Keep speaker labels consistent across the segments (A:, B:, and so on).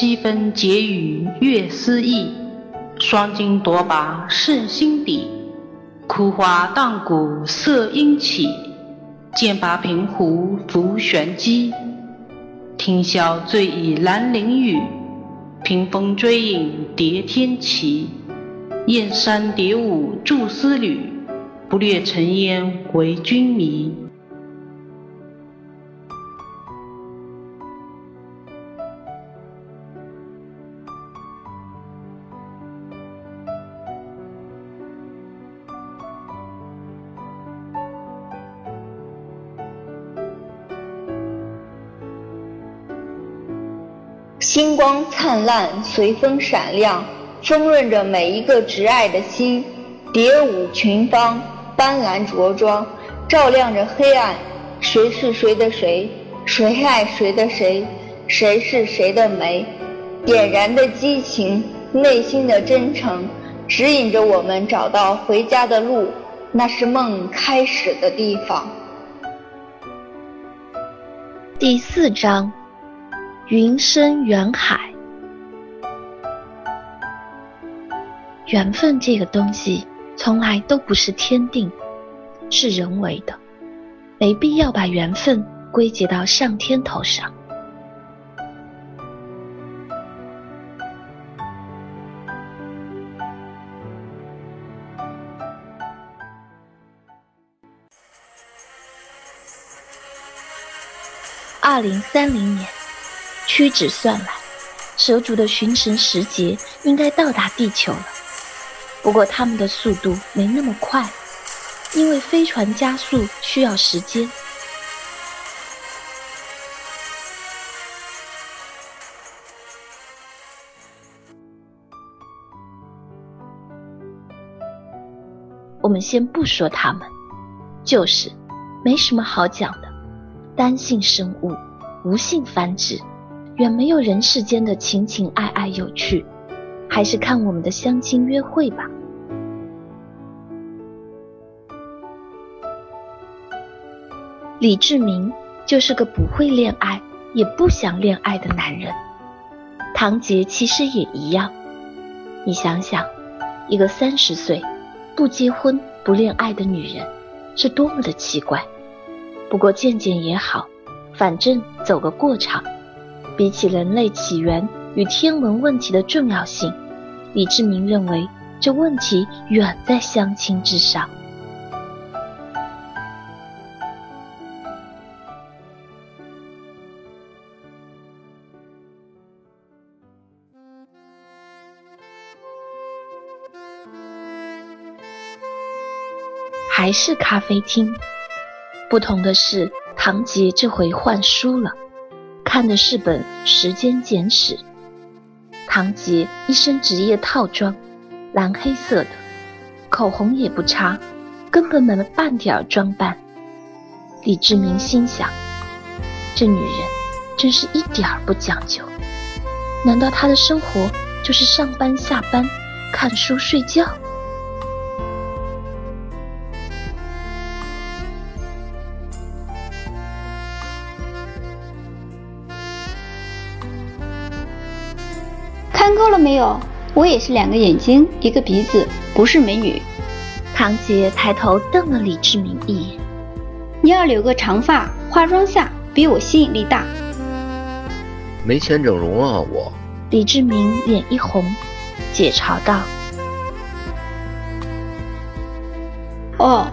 A: 七分解语月思意，双金夺拔胜心底。枯花荡骨色阴起，剑拔平湖浮玄机。听箫醉倚兰陵雨，屏风追影叠天旗。燕山蝶舞著丝缕，不掠尘烟为君迷。
B: 星光灿烂，随风闪亮，丰润着每一个挚爱的心。蝶舞群芳，斑斓着装，照亮着黑暗。谁是谁的谁？谁爱谁的谁？谁是谁的梅？点燃的激情，内心的真诚，指引着我们找到回家的路。那是梦开始的地方。
C: 第四章。云深缘海，缘分这个东西从来都不是天定，是人为的，没必要把缘分归结到上天头上。二零三零年。屈指算来，蛇族的巡神时节应该到达地球了。不过他们的速度没那么快，因为飞船加速需要时间。我们先不说他们，就是没什么好讲的，单性生物，无性繁殖。远没有人世间的情情爱爱有趣，还是看我们的相亲约会吧。李志明就是个不会恋爱，也不想恋爱的男人。唐杰其实也一样。你想想，一个三十岁不结婚不恋爱的女人，是多么的奇怪。不过见见也好，反正走个过场。比起人类起源与天文问题的重要性，李志明认为这问题远在相亲之上。还是咖啡厅，不同的是，唐杰这回换书了。看的是本《时间简史》，唐杰一身职业套装，蓝黑色的，口红也不擦，根本没了半点装扮。李志明心想，这女人真是一点儿不讲究。难道她的生活就是上班下班，看书睡觉？
D: 没有？我也是两个眼睛，一个鼻子，不是美女。
C: 唐杰抬头瞪了李志明一眼。
D: 你要留个长发，化妆下比我吸引力大。
E: 没钱整容啊，我。
C: 李志明脸一红，解嘲道：“
D: 哦，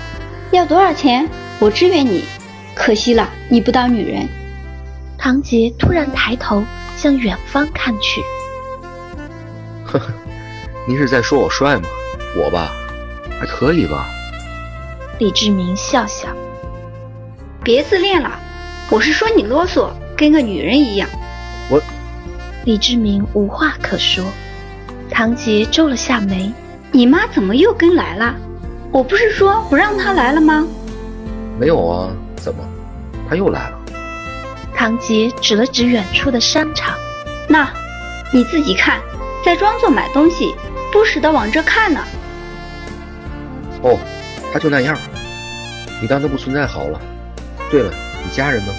D: 要多少钱？我支援你。可惜了，你不当女人。”
C: 唐杰突然抬头向远方看去。
E: 您是在说我帅吗？我吧，还可以吧。
C: 李志明笑笑，
D: 别自恋了，我是说你啰嗦，跟个女人一样。
E: 我，
C: 李志明无话可说。唐杰皱了下眉，
D: 你妈怎么又跟来了？我不是说不让她来了吗？
E: 没有啊，怎么，她又来了？
C: 唐杰指了指远处的商场，
D: 那，你自己看。在装作买东西，不时的往这看呢？
E: 哦他就那样。你当他不存在好了。对了你家人呢？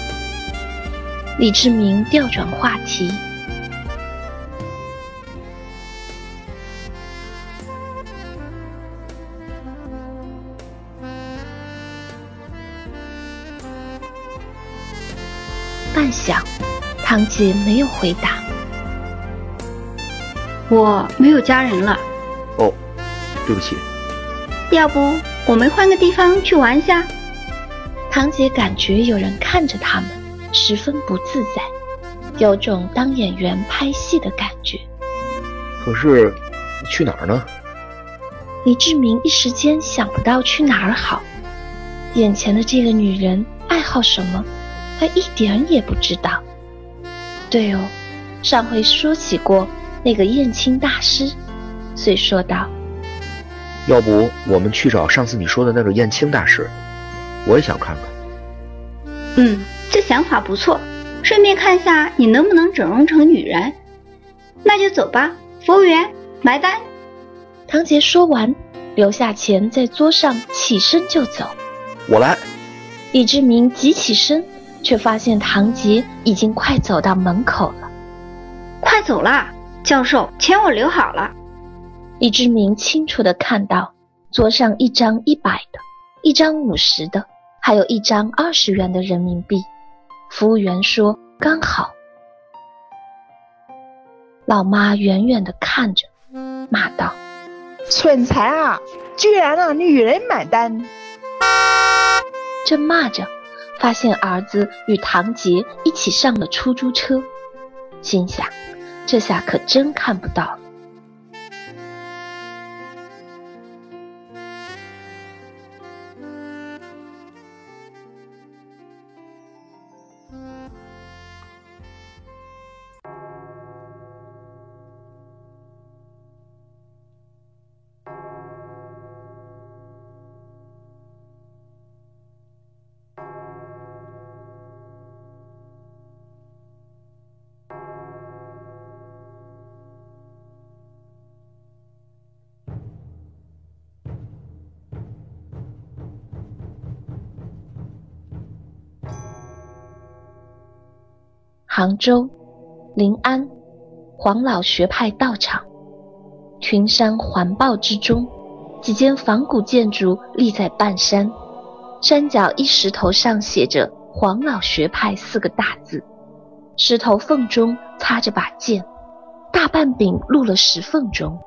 C: 李志明调转话题。半晌唐杰没有回答。
D: 我没有家人了。
E: 哦，对不起。
D: 要不我们换个地方去玩下？
C: 堂姐感觉有人看着他们，十分不自在，有种当演员拍戏的感觉。
E: 可是，去哪儿呢？
C: 李志明一时间想不到去哪儿好。眼前的这个女人爱好什么，他一点也不知道。对哦，上回说起过那个燕青大师，遂说道：“
E: 要不我们去找上次你说的那个燕青大师，我也想看看。”
D: 嗯，这想法不错，顺便看下你能不能整容成女人。那就走吧，服务员，埋单。
C: 唐杰说完，留下钱在桌上，起身就走。
E: 我来。
C: 李志明急起身，却发现唐杰已经快走到门口了。
D: 快走啦，教授，钱我留好了。
C: 李志明清楚的看到桌上一张一百的，一张五十的。还有一张二十元的人民币，服务员说刚好。老妈远远的看着，骂道：“
F: 蠢材啊，居然让女人买单！”
C: 正骂着，发现儿子与唐杰一起上了出租车，心想：这下可真看不到了。杭州，临安，黄老学派道场，群山环抱之中，几间仿古建筑立在半山，山脚一石头上写着“黄老学派”四个大字，石头缝中插着把剑，大半柄露了石缝中，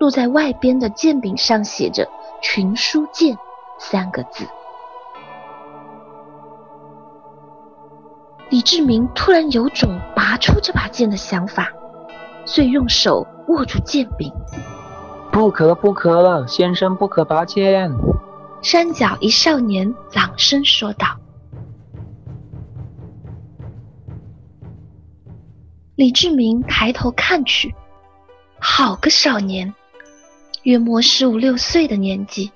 C: 露在外边的剑柄上写着“群书剑”三个字。李志明突然有种拔出这把剑的想法，遂用手握住剑柄。
G: 不可不可，先生不可拔剑！
C: 山脚一少年朗声说道。李志明抬头看去，好个少年，约莫十五六岁的年纪，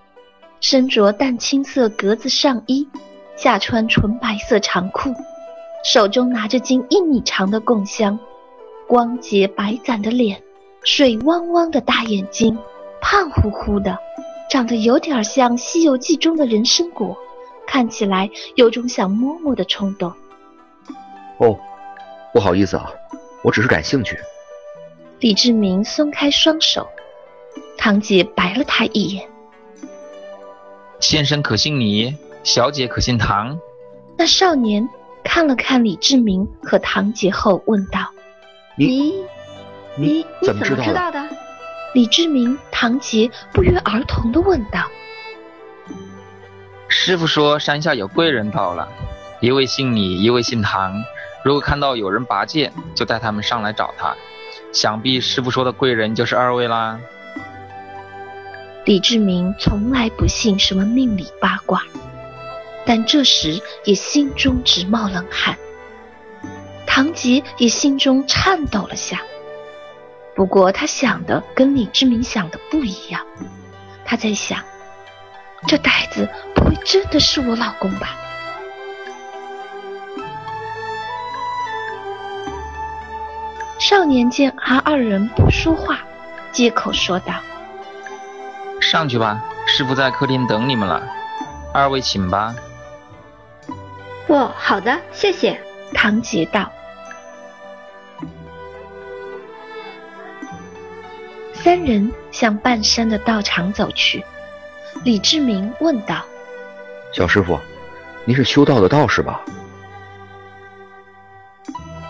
C: 身着淡青色格子上衣，下穿纯白色长裤。手中拿着近一米长的贡香，光洁白攒的脸，水汪汪的大眼睛，胖乎乎的，长得有点像《西游记》中的人参果，看起来有种想摸摸的冲动。
E: 哦，不好意思啊，我只是感兴趣。
C: 李志明松开双手，堂姐白了他一眼：“
G: 先生可姓李，小姐可姓唐。”
C: 那少年。看了看李志明和唐杰后，问道：“
E: 你
D: 你
E: 你怎么
D: 知
E: 道
D: 的？”
C: 李志明、唐杰不约而同的问道：“
G: 师傅说山下有贵人到了，一位姓李，一位姓唐。如果看到有人拔剑，就带他们上来找他。想必师傅说的贵人就是二位啦。”
C: 李志明从来不信什么命理八卦。但这时也心中直冒冷汗，唐吉也心中颤抖了下。不过他想的跟李志明想的不一样，他在想，这呆子不会真的是我老公吧？少年见他二人不说话，接口说道：“
G: 上去吧，师傅在客厅等你们了，二位请吧。”
D: 哦，好的，谢谢。
C: 唐吉道。三人向半山的道场走去。李志明问道：“
E: 小师傅，您是修道的道士吧？”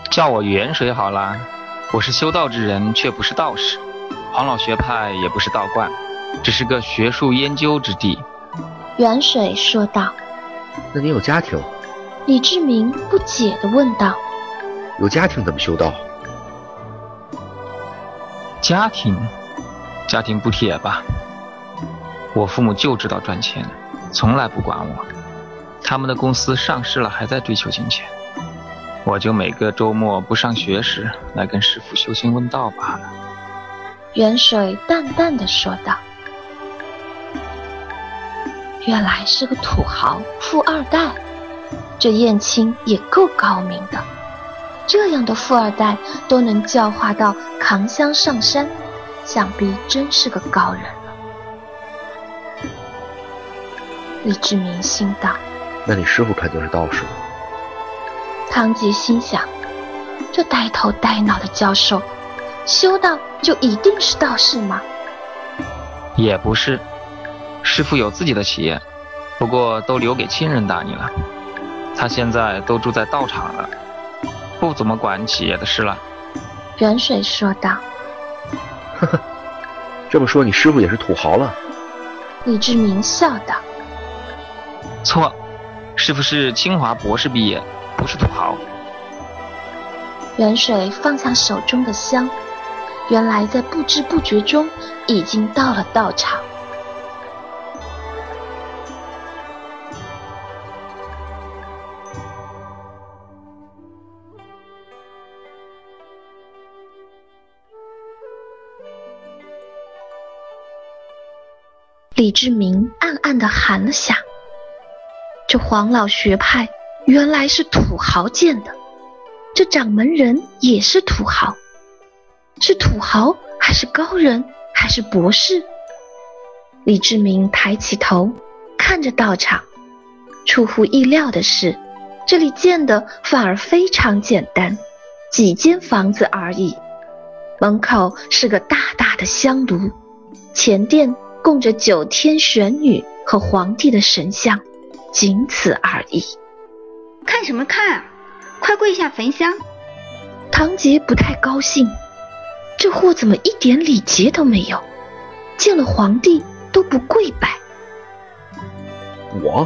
G: 叫我元水好啦。我是修道之人，却不是道士。黄老学派也不是道观，只是个学术研究之地。
C: 元水说道。
E: 那你有家庭？
C: 李志明不解地问道。
E: 有家庭怎么修道？
G: 家庭，家庭不铁吧？我父母就知道赚钱，从来不管我。他们的公司上市了，还在追求金钱。我就每个周末不上学时，来跟师傅修心问道罢了。
C: 元水淡淡的说道：“原来是个土豪富二代，这燕青也够高明的。这样的富二代都能教化到扛箱上山，想必真是个高人了。”李志明心道：“
E: 那你师傅肯定是道士。”
C: 唐吉心想：这呆头呆脑的教授，修道就一定是道士吗？
G: 也不是，师傅有自己的企业，不过都留给亲人打理了。他现在都住在道场了，不怎么管企业的事了。
C: 远水说道：“
E: 呵呵，这么说你师傅也是土豪了？”
C: 李志明笑道：“
G: 错，师傅是清华博士毕业。”不是土豪。
C: 元水放下手中的香，原来在不知不觉中已经到了道场。李志明暗暗的喊了下：“这黄老学派。”原来是土豪建的，这掌门人也是土豪，是土豪还是高人还是博士？李志明抬起头看着道场，出乎意料的是，这里建的反而非常简单，几间房子而已。门口是个大大的香炉，前殿供着九天玄女和皇帝的神像，仅此而已。
D: 看什么看啊！快跪下焚香。
C: 唐杰不太高兴，这货怎么一点礼节都没有？见了皇帝都不跪拜。
E: 我？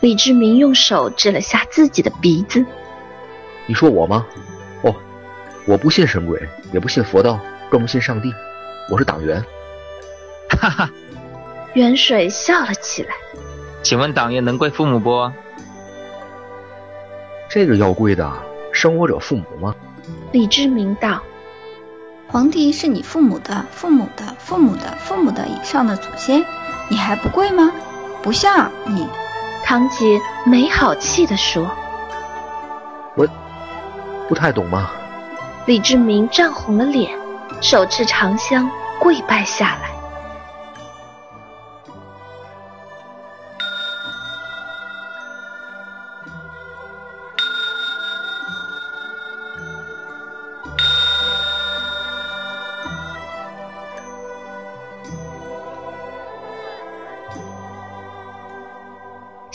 C: 李志明用手指了下自己的鼻子。
E: 你说我吗？哦，我不信神鬼，也不信佛道，更不信上帝。我是党员。
G: 哈哈，
C: 元水笑了起来。
G: 请问党员能跪父母不？
E: 这个要跪的，生我者父母吗？
C: 李志明道：“
D: 皇帝是你父母的父母的父母的父母的以上的祖先，你还不跪吗？不像你。”
C: 唐杰没好气地说：“
E: 我不太懂吗？”
C: 李志明涨红了脸，手持长香跪拜下来。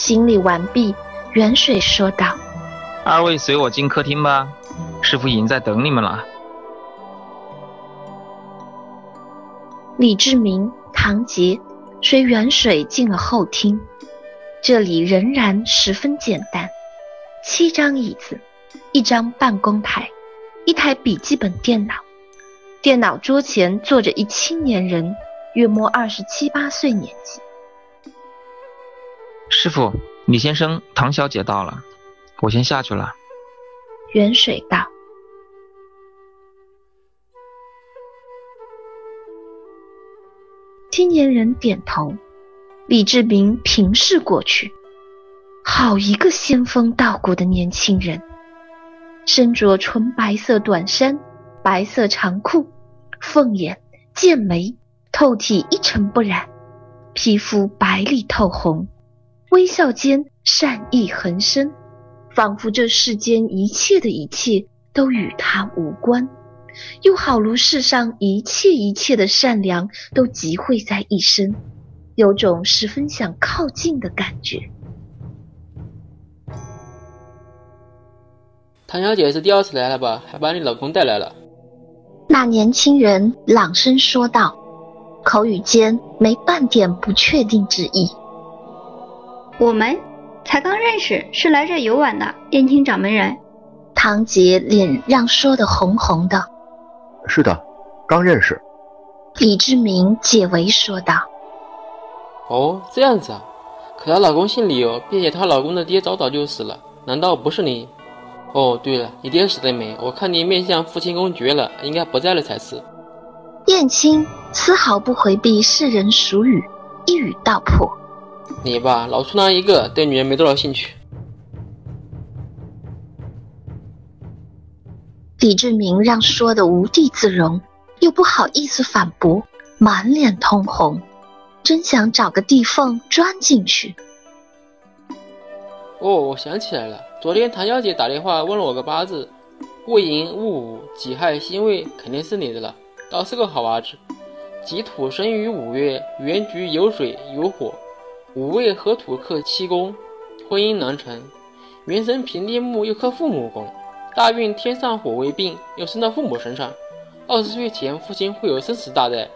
C: 行礼完毕，元水说道：“
G: 二位随我进客厅吧，师傅已经在等你们了。”
C: 李志明、唐杰随元水进了后厅，这里仍然十分简单：七张椅子，一张办公台，一台笔记本电脑。电脑桌前坐着一青年人，约莫二十七八岁年纪。
G: 师傅，李先生、唐小姐到了，我先下去了。
C: 远水道。青年人点头。李志明平视过去，好一个仙风道骨的年轻人，身着纯白色短衫、白色长裤，凤眼、剑眉，透体一尘不染，皮肤白里透红。微笑间善意横生，仿佛这世间一切的一切都与他无关，又好如世上一切一切的善良都集汇在一身，有种十分想靠近的感觉。
H: 唐小姐是第二次来了吧？还把你老公带来了。
C: 那年轻人朗声说道，口语间没半点不确定之意。
D: 我们才刚认识，是来这游玩的。燕青掌门人，
C: 唐杰脸让说的红红的。
E: 是的，刚认识。
C: 李志明解围说道。
H: 哦，这样子啊。可她老公姓李哦，并且她老公的爹早早就死了，难道不是你？哦，对了，你爹死了没？我看你面相父亲公绝了，应该不在了才是。
C: 燕青丝毫不回避世人俗语，一语道破：
H: 你吧，老处男一个，对女人没多少兴趣。
C: 李志明让说的无地自容，又不好意思反驳，满脸通红，真想找个地缝钻进去。
H: 哦，我想起来了，昨天唐小姐打电话问了我个八字，戊寅戊午己亥辛未，肯定是你的了，倒是个好八字。己土生于五月，原局有水有火，五位合土克七宫，婚姻难成。原生平地木又克父母宫，大运天上火为病，又生到父母身上。二十岁前父亲会有生死大灾。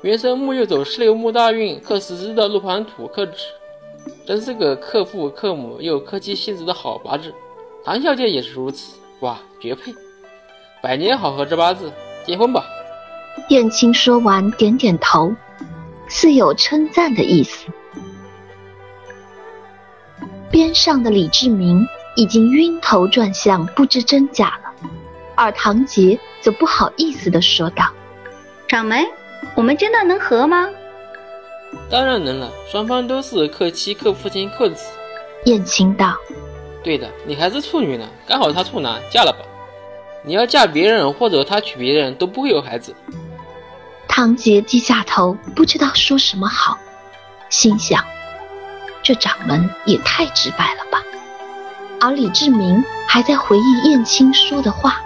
H: 原生木又走十六木大运，克十日的路盘土克纸。真是个克父克母又克妻妻子的好八字，唐小姐也是如此，哇，绝配，百年好合这八字，结婚吧。
C: 燕青说完，点点头，似有称赞的意思。边上的李志明已经晕头转向，不知真假了，而唐杰则不好意思地说道：“
D: 掌门，我们真的能和吗？”
H: 当然能了，双方都是克妻、克父亲、克子。
C: 燕青道：“
H: 对的，你还是处女呢，刚好他处男，嫁了吧。你要嫁别人或者他娶别人，都不会有孩子。”
C: 唐杰低下头，不知道说什么好，心想：这掌门也太直白了吧。而李志明还在回忆燕青说的话，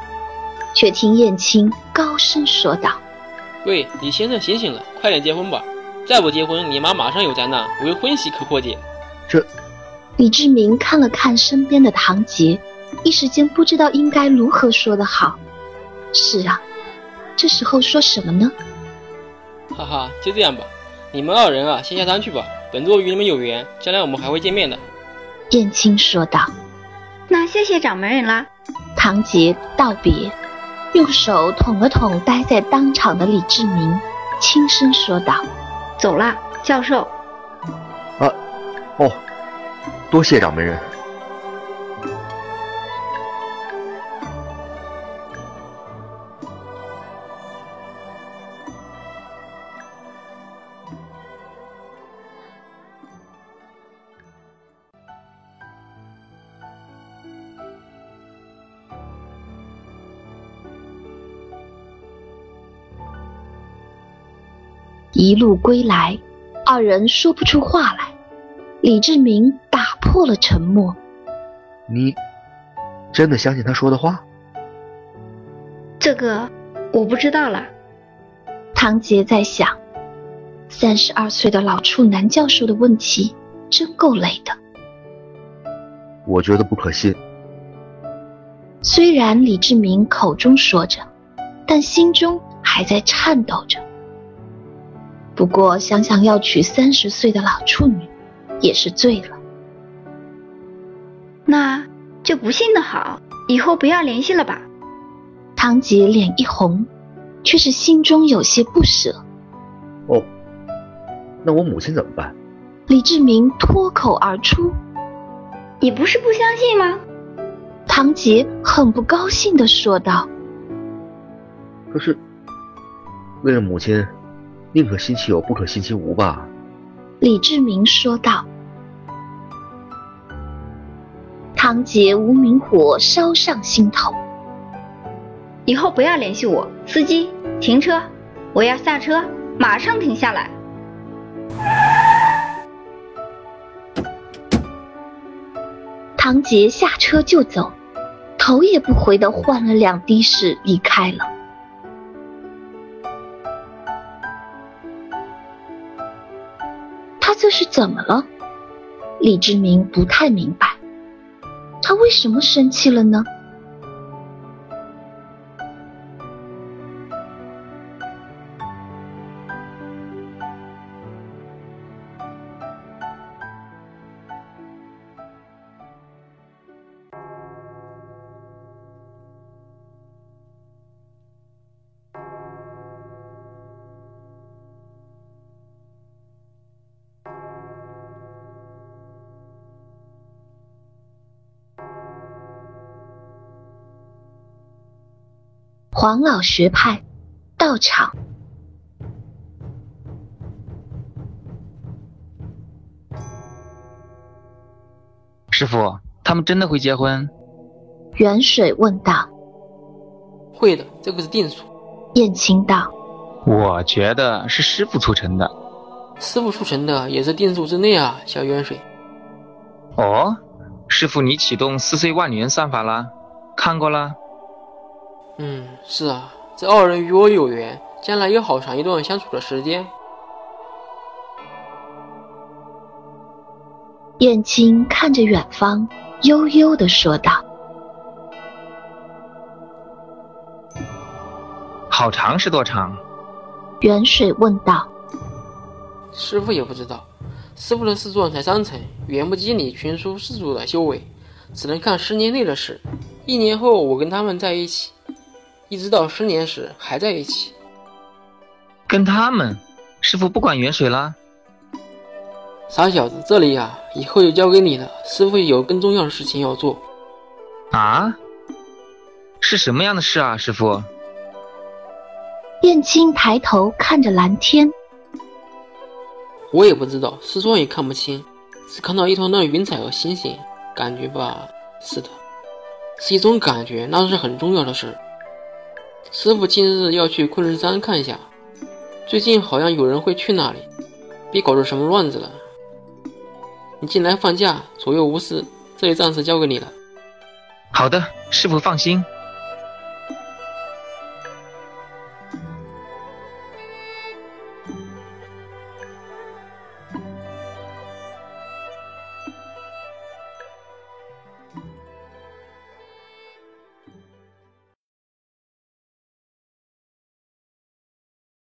C: 却听燕青高声说道：“
H: 喂，李先生，醒醒了，快点结婚吧。”再不结婚，你妈马上有灾难，未婚喜可破解。
E: 这，
C: 李志明看了看身边的唐杰，一时间不知道应该如何说的好。是啊，这时候说什么呢？
H: 哈哈，就这样吧，你们二人啊，先下山去吧。本座与你们有缘，将来我们还会见面的。
C: 燕青说道。
D: 那谢谢掌门人啦。
C: 唐杰道别，用手捅了捅待在当场的李志明，轻声说道。
D: 走啦，教授。
E: 啊，哦，多谢掌门人。
C: 一路归来，二人说不出话来。李志明打破了沉默：“
E: 你真的相信他说的话？”
D: 这个我不知道了。
C: 唐杰在想，三十二岁的老处男教授的问题真够累的。
E: 我觉得不可信。
C: 虽然李志明口中说着，但心中还在颤抖着。不过想想要娶三十岁的老处女，也是醉了。
D: 那就不信的好，以后不要联系了吧。
C: 唐杰脸一红，却是心中有些不舍。
E: 哦，那我母亲怎么办？
C: 李志明脱口而出：“
D: 你不是不相信吗？”
C: 唐杰很不高兴的说道：“
E: 可是，为了母亲。”宁可信其有，不可信其无吧。”
C: 李志明说道。唐杰无名火烧上心头，
D: 以后不要联系我。司机，停车！我要下车，马上停下来。
C: 唐杰下车就走，头也不回的换了辆的士离开了。怎么了？李志明不太明白，他为什么生气了呢？黄老学派到场。
G: 师傅，他们真的会结婚？
C: 远水问道。
H: 会的，这个是定数。
C: 燕青道。
G: 我觉得是师傅促成的。
H: 师傅促成的也是定数之内啊，小远水。
G: 哦，师傅，你启动四岁万年算法了？看过了。
H: 嗯，是啊，这二人与我有缘，将来有好长一段相处的时间。
C: 燕青看着远方，悠悠的说道：“
G: 好长是多长？”
C: 远水问道：“
H: 师傅也不知道，师傅的师尊才三层，远不及你群书四祖的修为，只能看十年内的事。一年后我跟他们在一起，一直到十年时还在一起。
G: 跟他们？师傅不管远水啦？
H: 傻小子，这里呀，以后就交给你了。师傅有更重要的事情要做。
G: 啊？是什么样的事啊，师傅？
C: 燕青抬头看着蓝天，
H: 我也不知道，师尊也看不清，只看到一团团云彩和星星，感觉吧，是的，是一种感觉，那是很重要的事。师傅今日要去昆仑山看一下，最近好像有人会去那里，别搞出什么乱子了。你进来放假，左右无事，这里暂时交给你了。
G: 好的，师傅放心。